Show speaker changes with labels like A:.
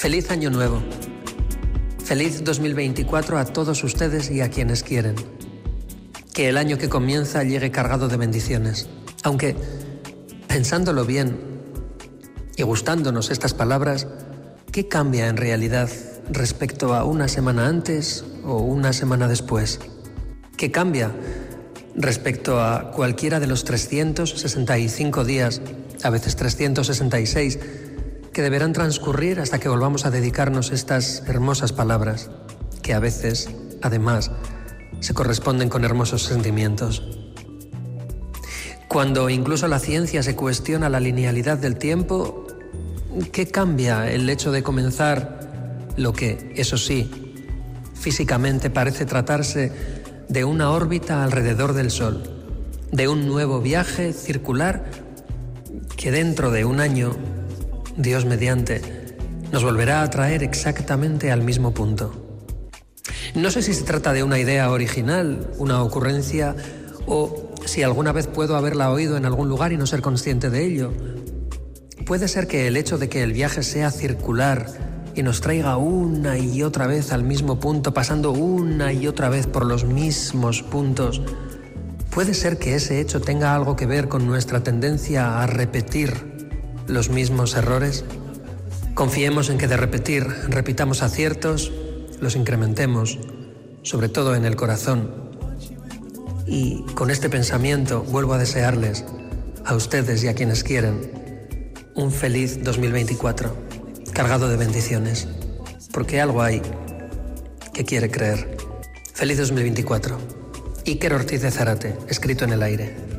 A: Feliz Año Nuevo. Feliz 2024 a todos ustedes y a quienes quieren. Que el año que comienza llegue cargado de bendiciones. Aunque, pensándolo bien y gustándonos estas palabras, ¿qué cambia en realidad respecto a una semana antes o una semana después? ¿Qué cambia respecto a cualquiera de los 365 días, a veces 366, que deberán transcurrir hasta que volvamos a dedicarnos estas hermosas palabras, que a veces, además, se corresponden con hermosos sentimientos. Cuando incluso la ciencia se cuestiona la linealidad del tiempo, ¿qué cambia el hecho de comenzar lo que, eso sí, físicamente parece tratarse de una órbita alrededor del Sol, de un nuevo viaje circular que dentro de un año Dios mediante, nos volverá a traer exactamente al mismo punto. No sé si se trata de una idea original, una ocurrencia, o si alguna vez puedo haberla oído en algún lugar y no ser consciente de ello. Puede ser que el hecho de que el viaje sea circular y nos traiga una y otra vez al mismo punto, pasando una y otra vez por los mismos puntos, puede ser que ese hecho tenga algo que ver con nuestra tendencia a repetir los mismos errores? Confiemos en que de repetir repitamos aciertos, los incrementemos, sobre todo en el corazón. Y con este pensamiento vuelvo a desearles, a ustedes y a quienes quieren, un feliz 2024, cargado de bendiciones, porque algo hay que quiere creer. Feliz 2024. Iker Ortiz de Zarate, escrito en el aire.